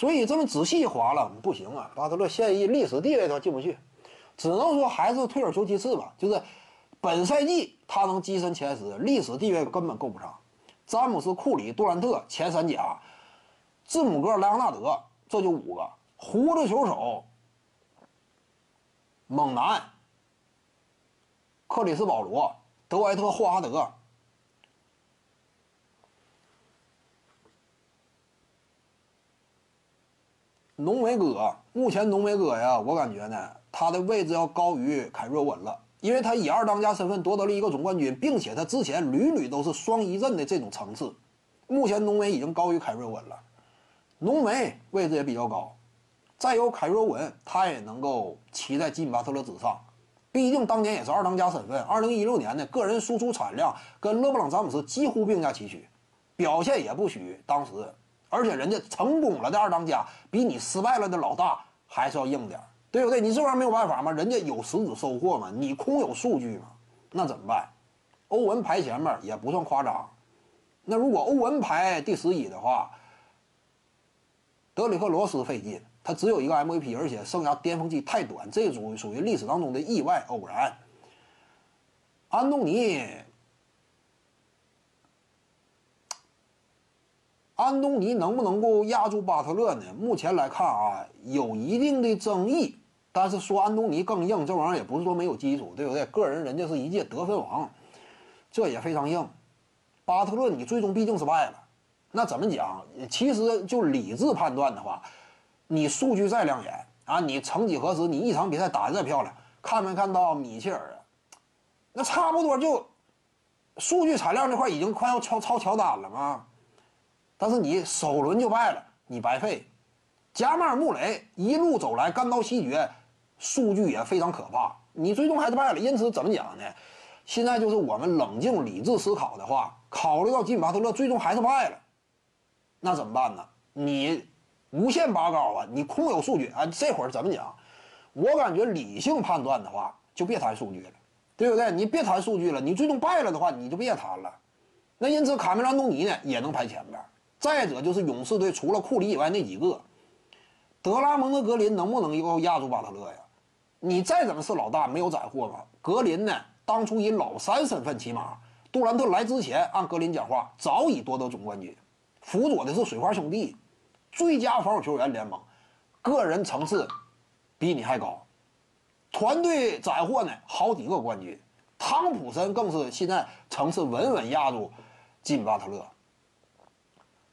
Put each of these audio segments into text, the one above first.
所以这么仔细划了不行啊，巴特勒现役历史地位他进不去，只能说还是退而求其次吧。就是本赛季他能跻身前十，历史地位根本够不上。詹姆斯、库里、杜兰特前三甲，字母哥、莱昂纳德这就五个，胡子球手、猛男、克里斯保罗、德怀特霍华德。浓眉哥，目前浓眉哥呀，我感觉呢，他的位置要高于凯瑞文了，因为他以二当家身份夺得了一个总冠军，并且他之前屡屡都是双一阵的这种层次。目前浓眉已经高于凯瑞文了，浓眉位置也比较高，再有凯瑞文，他也能够骑在吉米巴特勒之上，毕竟当年也是二当家身份。二零一六年的个人输出产量跟勒布朗詹姆斯几乎并驾齐驱，表现也不虚。当时。而且人家成功了的二当家，比你失败了的老大还是要硬点，对不对？你这玩意儿没有办法吗？人家有实质收获嘛，你空有数据嘛，那怎么办？欧文排前面也不算夸张。那如果欧文排第十一的话，德里克罗斯费劲，他只有一个 MVP，而且生涯巅峰期太短，这属属于历史当中的意外偶然。安东尼。安东尼能不能够压住巴特勒呢？目前来看啊，有一定的争议。但是说安东尼更硬，这玩意儿也不是说没有基础，对不对？个人人家是一届得分王，这也非常硬。巴特勒你最终毕竟是败了，那怎么讲？其实就理智判断的话，你数据再亮眼啊，你曾几何时你一场比赛打得再漂亮，看没看到米切尔啊？那差不多就数据产量这块已经快要超超乔丹了吗？但是你首轮就败了，你白费。加马尔穆雷一路走来干到西决，数据也非常可怕，你最终还是败了。因此怎么讲呢？现在就是我们冷静理智思考的话，考虑到吉米巴特勒最终还是败了，那怎么办呢？你无限拔高啊！你空有数据啊！这会儿怎么讲？我感觉理性判断的话，就别谈数据了，对不对？你别谈数据了，你最终败了的话，你就别谈了。那因此卡梅兰东尼呢也能排前边。再者就是勇士队除了库里以外那几个，德拉蒙德、格林能不能够压住巴特勒呀？你再怎么是老大，没有斩获吗？格林呢？当初以老三身份，起码杜兰特来之前，按格林讲话，早已夺得总冠军，辅佐的是水花兄弟，最佳防守球员联盟，个人层次比你还高，团队斩获呢好几个冠军，汤普森更是现在层次稳稳压住金巴特勒。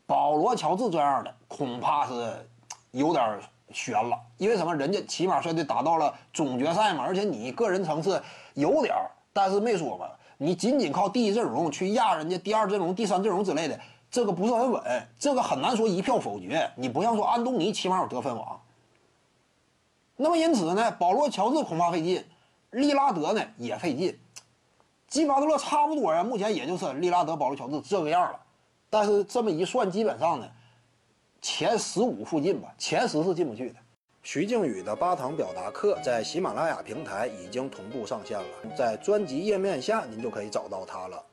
保罗·乔治这样的恐怕是有点悬了，因为什么？人家起码率队打到了总决赛嘛，而且你个人层次有点，但是没说嘛，你仅仅靠第一阵容去压人家第二阵容、第三阵容之类的，这个不是很稳，这个很难说一票否决。你不像说安东尼起码有得分王，那么因此呢，保罗·乔治恐怕费劲，利拉德呢也费劲，基巴特勒差不多呀，目前也就是利拉德、保罗·乔治这个样了。但是这么一算，基本上呢，前十五附近吧，前十是进不去的。徐静宇的八堂表达课在喜马拉雅平台已经同步上线了，在专辑页面下您就可以找到它了。